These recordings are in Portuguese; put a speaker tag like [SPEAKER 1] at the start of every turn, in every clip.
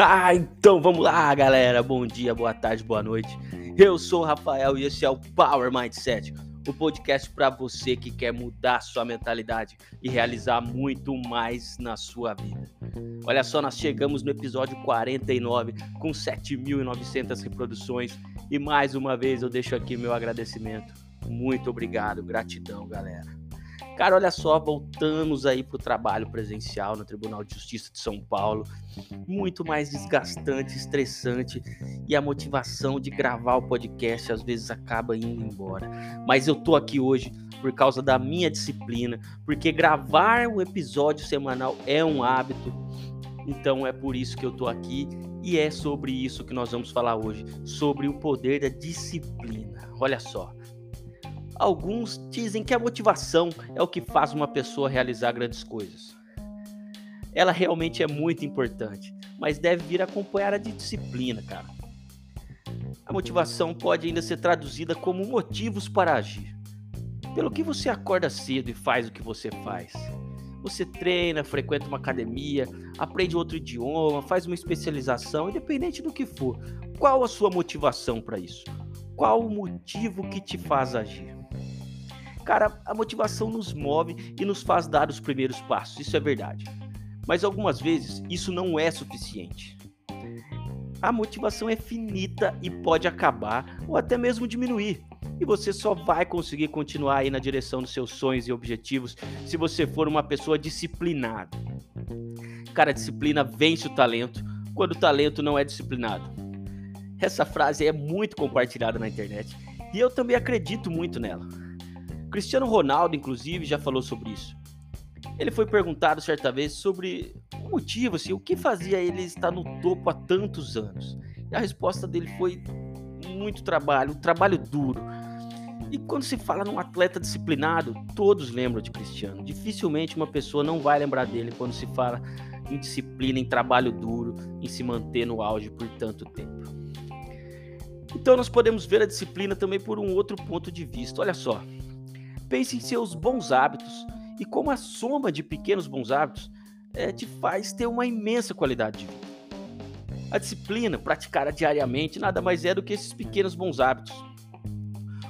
[SPEAKER 1] Ah, então vamos lá, galera. Bom dia, boa tarde, boa noite. Eu sou o Rafael e esse é o Power Mindset, o podcast para você que quer mudar sua mentalidade e realizar muito mais na sua vida. Olha só, nós chegamos no episódio 49 com 7.900 reproduções e mais uma vez eu deixo aqui meu agradecimento. Muito obrigado, gratidão, galera. Cara, olha só, voltamos aí para o trabalho presencial no Tribunal de Justiça de São Paulo. Muito mais desgastante, estressante e a motivação de gravar o podcast às vezes acaba indo embora. Mas eu tô aqui hoje por causa da minha disciplina, porque gravar um episódio semanal é um hábito. Então é por isso que eu tô aqui e é sobre isso que nós vamos falar hoje, sobre o poder da disciplina. Olha só, Alguns dizem que a motivação é o que faz uma pessoa realizar grandes coisas. Ela realmente é muito importante, mas deve vir acompanhada de disciplina, cara. A motivação pode ainda ser traduzida como motivos para agir. Pelo que você acorda cedo e faz o que você faz. Você treina, frequenta uma academia, aprende outro idioma, faz uma especialização, independente do que for. Qual a sua motivação para isso? Qual o motivo que te faz agir? Cara, a motivação nos move e nos faz dar os primeiros passos, isso é verdade. Mas algumas vezes isso não é suficiente. A motivação é finita e pode acabar ou até mesmo diminuir. E você só vai conseguir continuar aí na direção dos seus sonhos e objetivos se você for uma pessoa disciplinada. Cara, disciplina vence o talento quando o talento não é disciplinado. Essa frase é muito compartilhada na internet e eu também acredito muito nela. Cristiano Ronaldo, inclusive, já falou sobre isso. Ele foi perguntado certa vez sobre o motivo, assim, o que fazia ele estar no topo há tantos anos. E a resposta dele foi muito trabalho, um trabalho duro. E quando se fala num atleta disciplinado, todos lembram de Cristiano. Dificilmente uma pessoa não vai lembrar dele quando se fala em disciplina, em trabalho duro, em se manter no auge por tanto tempo. Então nós podemos ver a disciplina também por um outro ponto de vista. Olha só, Pense em seus bons hábitos e como a soma de pequenos bons hábitos é, te faz ter uma imensa qualidade de vida. A disciplina praticada diariamente nada mais é do que esses pequenos bons hábitos.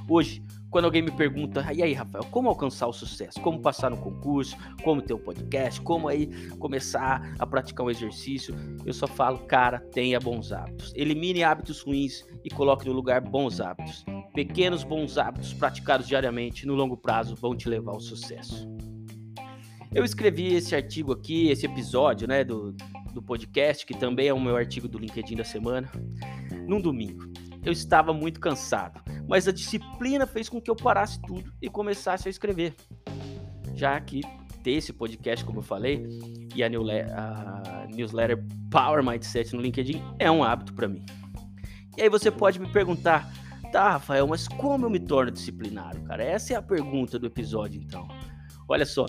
[SPEAKER 1] Hoje, quando alguém me pergunta, e aí, Rafael, como alcançar o sucesso? Como passar no concurso? Como ter um podcast? Como aí começar a praticar um exercício? Eu só falo, cara, tenha bons hábitos. Elimine hábitos ruins e coloque no lugar bons hábitos. Pequenos bons hábitos praticados diariamente no longo prazo vão te levar ao sucesso. Eu escrevi esse artigo aqui, esse episódio, né, do, do podcast, que também é o meu artigo do LinkedIn da semana, num domingo. Eu estava muito cansado mas a disciplina fez com que eu parasse tudo e começasse a escrever. Já que ter esse podcast, como eu falei, e a, a newsletter Power Mindset no LinkedIn é um hábito para mim. E aí você pode me perguntar, tá, Rafael, mas como eu me torno disciplinado, cara? Essa é a pergunta do episódio, então. Olha só,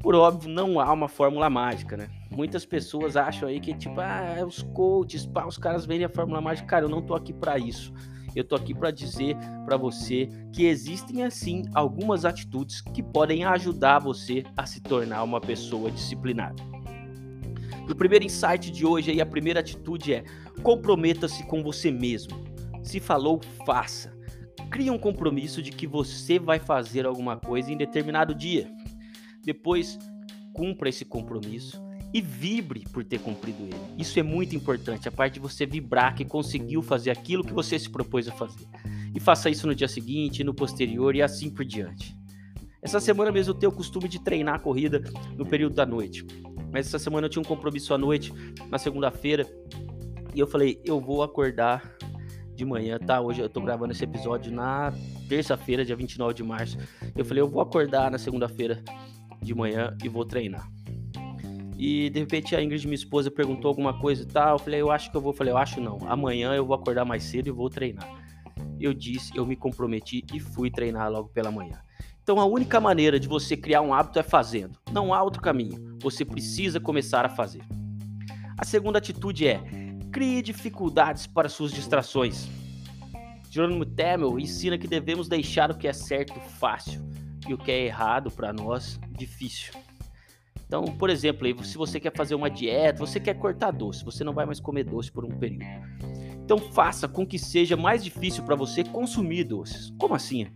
[SPEAKER 1] por óbvio, não há uma fórmula mágica, né? Muitas pessoas acham aí que, tipo, ah, os coaches, pá, os caras vendem a fórmula mágica. Cara, eu não tô aqui para isso. Eu tô aqui para dizer para você que existem assim algumas atitudes que podem ajudar você a se tornar uma pessoa disciplinada. O primeiro insight de hoje aí, a primeira atitude é: comprometa-se com você mesmo. Se falou, faça. Crie um compromisso de que você vai fazer alguma coisa em determinado dia. Depois, cumpra esse compromisso e vibre por ter cumprido ele. Isso é muito importante, a parte de você vibrar que conseguiu fazer aquilo que você se propôs a fazer. E faça isso no dia seguinte, no posterior e assim por diante. Essa semana mesmo eu tenho o costume de treinar a corrida no período da noite. Mas essa semana eu tinha um compromisso à noite, na segunda-feira, e eu falei, eu vou acordar de manhã, tá? Hoje eu tô gravando esse episódio na terça-feira, dia 29 de março. Eu falei, eu vou acordar na segunda-feira de manhã e vou treinar. E de repente a Ingrid, minha esposa, perguntou alguma coisa e tal. Eu falei, eu acho que eu vou. Eu falei, eu acho não. Amanhã eu vou acordar mais cedo e vou treinar. Eu disse, eu me comprometi e fui treinar logo pela manhã. Então a única maneira de você criar um hábito é fazendo. Não há outro caminho. Você precisa começar a fazer. A segunda atitude é crie dificuldades para suas distrações. Jerônimo Temel ensina que devemos deixar o que é certo fácil e o que é errado para nós difícil. Então, por exemplo, se você quer fazer uma dieta, você quer cortar doce, você não vai mais comer doce por um período. Então, faça com que seja mais difícil para você consumir doces. Como assim?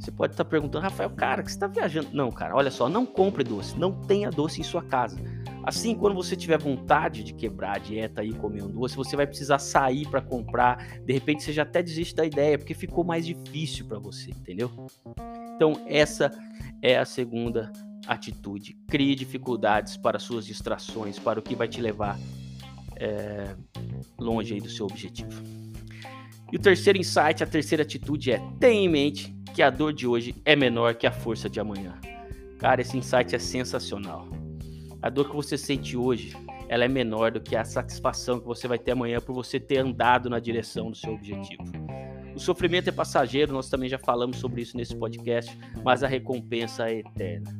[SPEAKER 1] Você pode estar perguntando, Rafael, cara, que você está viajando? Não, cara, olha só, não compre doce, não tenha doce em sua casa. Assim, quando você tiver vontade de quebrar a dieta e comer um doce, você vai precisar sair para comprar. De repente, você já até desiste da ideia, porque ficou mais difícil para você, entendeu? Então, essa é a segunda atitude. Crie dificuldades para suas distrações, para o que vai te levar é, longe do seu objetivo. E o terceiro insight, a terceira atitude é: tenha em mente que a dor de hoje é menor que a força de amanhã. Cara, esse insight é sensacional. A dor que você sente hoje, ela é menor do que a satisfação que você vai ter amanhã por você ter andado na direção do seu objetivo. O sofrimento é passageiro, nós também já falamos sobre isso nesse podcast, mas a recompensa é eterna.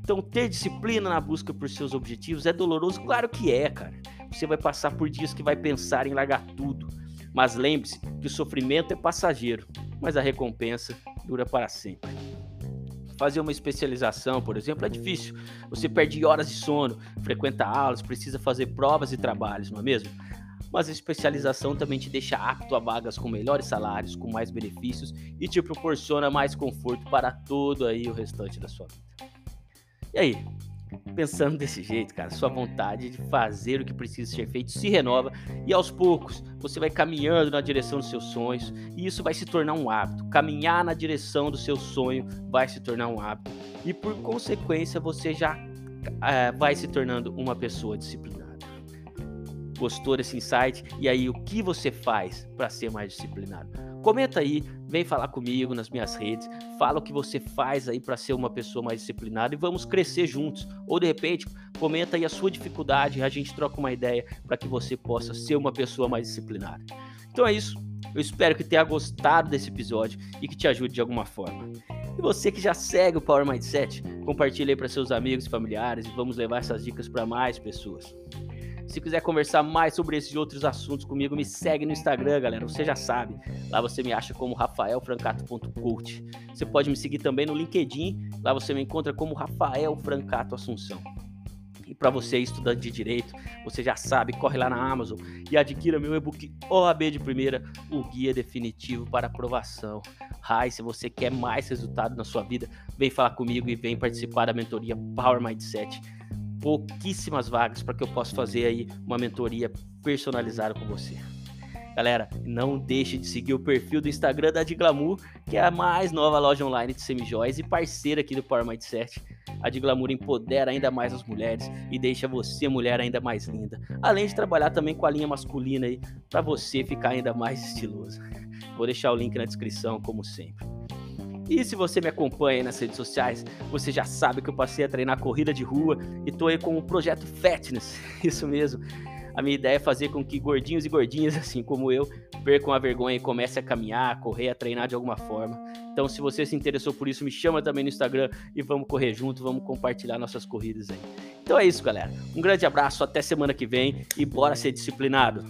[SPEAKER 1] Então, ter disciplina na busca por seus objetivos é doloroso? Claro que é, cara. Você vai passar por dias que vai pensar em largar tudo. Mas lembre-se que o sofrimento é passageiro, mas a recompensa dura para sempre. Fazer uma especialização, por exemplo, é difícil. Você perde horas de sono, frequenta aulas, precisa fazer provas e trabalhos, não é mesmo? Mas a especialização também te deixa apto a vagas com melhores salários, com mais benefícios e te proporciona mais conforto para todo aí o restante da sua vida. E aí, Pensando desse jeito, cara, sua vontade de fazer o que precisa ser feito se renova e aos poucos você vai caminhando na direção dos seus sonhos e isso vai se tornar um hábito. Caminhar na direção do seu sonho vai se tornar um hábito e por consequência você já é, vai se tornando uma pessoa disciplinada. Gostou desse insight? E aí, o que você faz para ser mais disciplinado? Comenta aí, vem falar comigo nas minhas redes, fala o que você faz aí para ser uma pessoa mais disciplinada e vamos crescer juntos. Ou de repente, comenta aí a sua dificuldade e a gente troca uma ideia para que você possa ser uma pessoa mais disciplinada. Então é isso. Eu espero que tenha gostado desse episódio e que te ajude de alguma forma. E você que já segue o Power Mindset, compartilhe aí para seus amigos e familiares e vamos levar essas dicas para mais pessoas. Se quiser conversar mais sobre esses outros assuntos comigo, me segue no Instagram, galera. Você já sabe. Lá você me acha como rafaelfrancato.coach. Você pode me seguir também no LinkedIn. Lá você me encontra como Rafael Francato Assunção. E para você, estudante de direito, você já sabe, corre lá na Amazon e adquira meu e-book OAB de primeira, o guia definitivo para aprovação. Ai, se você quer mais resultado na sua vida, vem falar comigo e vem participar da mentoria Power Mindset pouquíssimas vagas para que eu possa fazer aí uma mentoria personalizada com você. Galera, não deixe de seguir o perfil do Instagram da Diglamour, que é a mais nova loja online de semijóias e parceira aqui do Power Mindset. A Diglamour empodera ainda mais as mulheres e deixa você, mulher, ainda mais linda. Além de trabalhar também com a linha masculina aí, para você ficar ainda mais estiloso. Vou deixar o link na descrição, como sempre. E se você me acompanha nas redes sociais, você já sabe que eu passei a treinar corrida de rua e tô aí com o projeto Fatness. Isso mesmo. A minha ideia é fazer com que gordinhos e gordinhas, assim como eu, percam a vergonha e comecem a caminhar, a correr, a treinar de alguma forma. Então, se você se interessou por isso, me chama também no Instagram e vamos correr junto, vamos compartilhar nossas corridas aí. Então é isso, galera. Um grande abraço, até semana que vem e bora ser disciplinado.